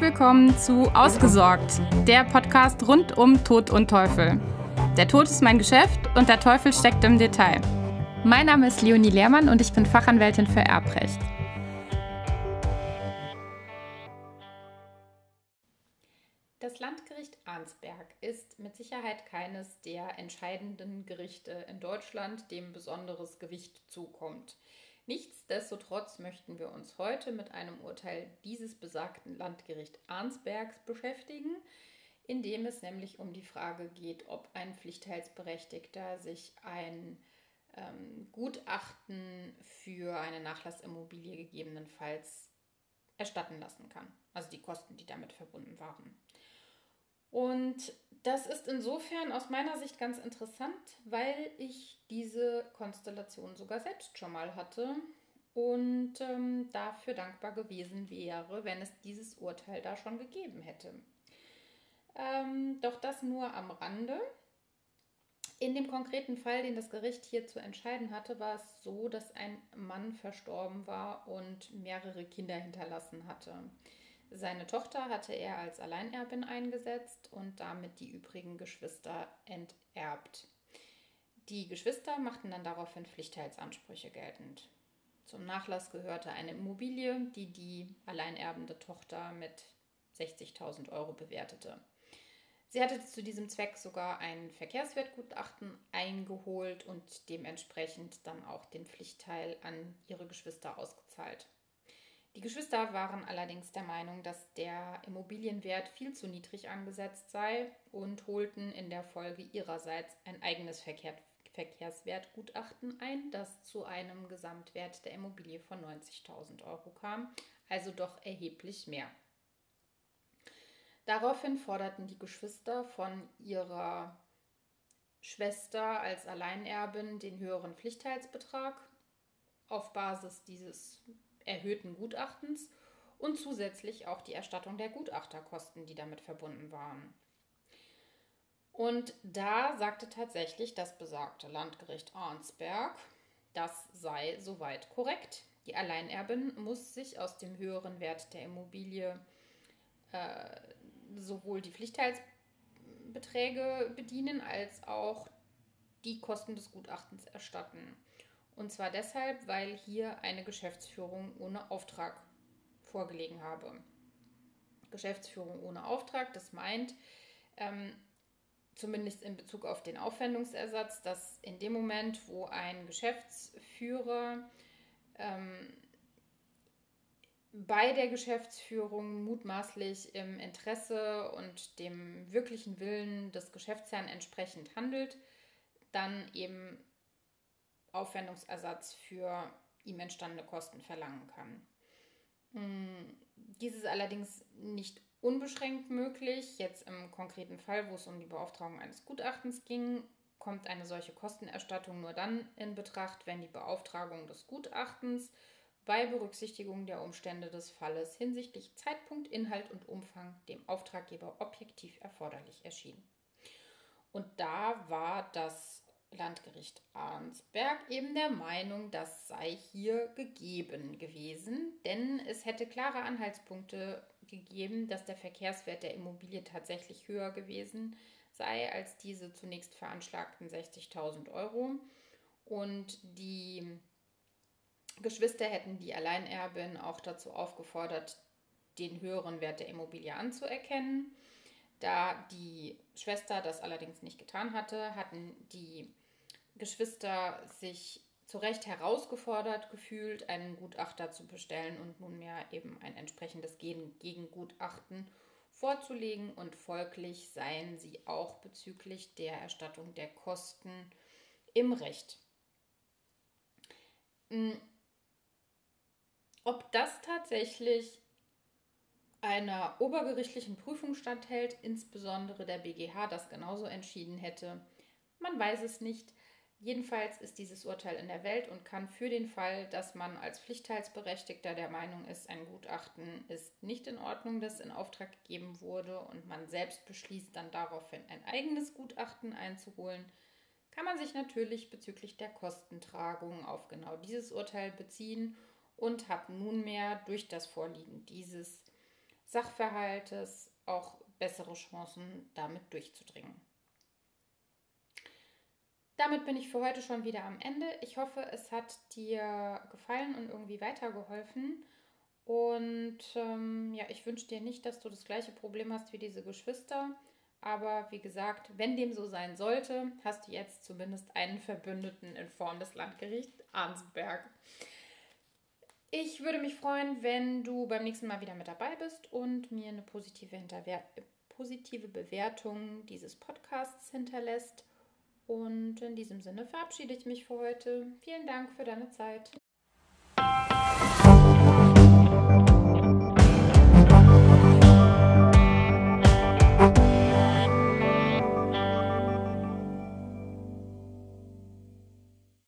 Willkommen zu Ausgesorgt, der Podcast rund um Tod und Teufel. Der Tod ist mein Geschäft und der Teufel steckt im Detail. Mein Name ist Leonie Lehrmann und ich bin Fachanwältin für Erbrecht. Das Landgericht Arnsberg ist mit Sicherheit keines der entscheidenden Gerichte in Deutschland, dem besonderes Gewicht zukommt. Nichtsdestotrotz möchten wir uns heute mit einem Urteil dieses besagten Landgericht Arnsbergs beschäftigen, in dem es nämlich um die Frage geht, ob ein Pflichtheitsberechtigter sich ein ähm, Gutachten für eine Nachlassimmobilie gegebenenfalls erstatten lassen kann. Also die Kosten, die damit verbunden waren. Und das ist insofern aus meiner Sicht ganz interessant, weil ich diese Konstellation sogar selbst schon mal hatte und ähm, dafür dankbar gewesen wäre, wenn es dieses Urteil da schon gegeben hätte. Ähm, doch das nur am Rande. In dem konkreten Fall, den das Gericht hier zu entscheiden hatte, war es so, dass ein Mann verstorben war und mehrere Kinder hinterlassen hatte. Seine Tochter hatte er als Alleinerbin eingesetzt und damit die übrigen Geschwister enterbt. Die Geschwister machten dann daraufhin Pflichtheitsansprüche geltend. Zum Nachlass gehörte eine Immobilie, die die alleinerbende Tochter mit 60.000 Euro bewertete. Sie hatte zu diesem Zweck sogar ein Verkehrswertgutachten eingeholt und dementsprechend dann auch den Pflichtteil an ihre Geschwister ausgezahlt. Die Geschwister waren allerdings der Meinung, dass der Immobilienwert viel zu niedrig angesetzt sei und holten in der Folge ihrerseits ein eigenes Verkehr Verkehrswertgutachten ein, das zu einem Gesamtwert der Immobilie von 90.000 Euro kam, also doch erheblich mehr. Daraufhin forderten die Geschwister von ihrer Schwester als Alleinerbin den höheren Pflichtteilsbetrag auf Basis dieses erhöhten Gutachtens und zusätzlich auch die Erstattung der Gutachterkosten, die damit verbunden waren. Und da sagte tatsächlich das besagte Landgericht Arnsberg, das sei soweit korrekt. Die Alleinerbin muss sich aus dem höheren Wert der Immobilie äh, sowohl die Pflichtteilsbeträge bedienen als auch die Kosten des Gutachtens erstatten. Und zwar deshalb, weil hier eine Geschäftsführung ohne Auftrag vorgelegen habe. Geschäftsführung ohne Auftrag, das meint, ähm, zumindest in Bezug auf den Aufwendungsersatz, dass in dem Moment, wo ein Geschäftsführer ähm, bei der Geschäftsführung mutmaßlich im Interesse und dem wirklichen Willen des Geschäftsherrn entsprechend handelt, dann eben Aufwendungsersatz für ihm entstandene Kosten verlangen kann. Hm, dies ist allerdings nicht unbeschränkt möglich. Jetzt im konkreten Fall, wo es um die Beauftragung eines Gutachtens ging, kommt eine solche Kostenerstattung nur dann in Betracht, wenn die Beauftragung des Gutachtens bei Berücksichtigung der Umstände des Falles hinsichtlich Zeitpunkt, Inhalt und Umfang dem Auftraggeber objektiv erforderlich erschien. Und da war das Landgericht Arnsberg eben der Meinung, das sei hier gegeben gewesen, denn es hätte klare Anhaltspunkte gegeben, dass der Verkehrswert der Immobilie tatsächlich höher gewesen sei als diese zunächst veranschlagten 60.000 Euro. Und die Geschwister hätten die Alleinerbin auch dazu aufgefordert, den höheren Wert der Immobilie anzuerkennen. Da die Schwester das allerdings nicht getan hatte, hatten die Geschwister sich zu Recht herausgefordert gefühlt, einen Gutachter zu bestellen und nunmehr eben ein entsprechendes Gegengutachten vorzulegen und folglich seien sie auch bezüglich der Erstattung der Kosten im Recht. Hm. Ob das tatsächlich einer obergerichtlichen Prüfung standhält, insbesondere der BGH das genauso entschieden hätte, man weiß es nicht. Jedenfalls ist dieses Urteil in der Welt und kann für den Fall, dass man als Pflichtteilsberechtigter der Meinung ist, ein Gutachten ist nicht in Ordnung, das in Auftrag gegeben wurde und man selbst beschließt, dann daraufhin ein eigenes Gutachten einzuholen, kann man sich natürlich bezüglich der Kostentragung auf genau dieses Urteil beziehen und hat nunmehr durch das Vorliegen dieses Sachverhaltes auch bessere Chancen, damit durchzudringen. Damit bin ich für heute schon wieder am Ende. Ich hoffe, es hat dir gefallen und irgendwie weitergeholfen. Und ähm, ja, ich wünsche dir nicht, dass du das gleiche Problem hast wie diese Geschwister. Aber wie gesagt, wenn dem so sein sollte, hast du jetzt zumindest einen Verbündeten in Form des Landgerichts Arnsberg. Ich würde mich freuen, wenn du beim nächsten Mal wieder mit dabei bist und mir eine positive, Hinterwer positive Bewertung dieses Podcasts hinterlässt. Und in diesem Sinne verabschiede ich mich für heute. Vielen Dank für deine Zeit.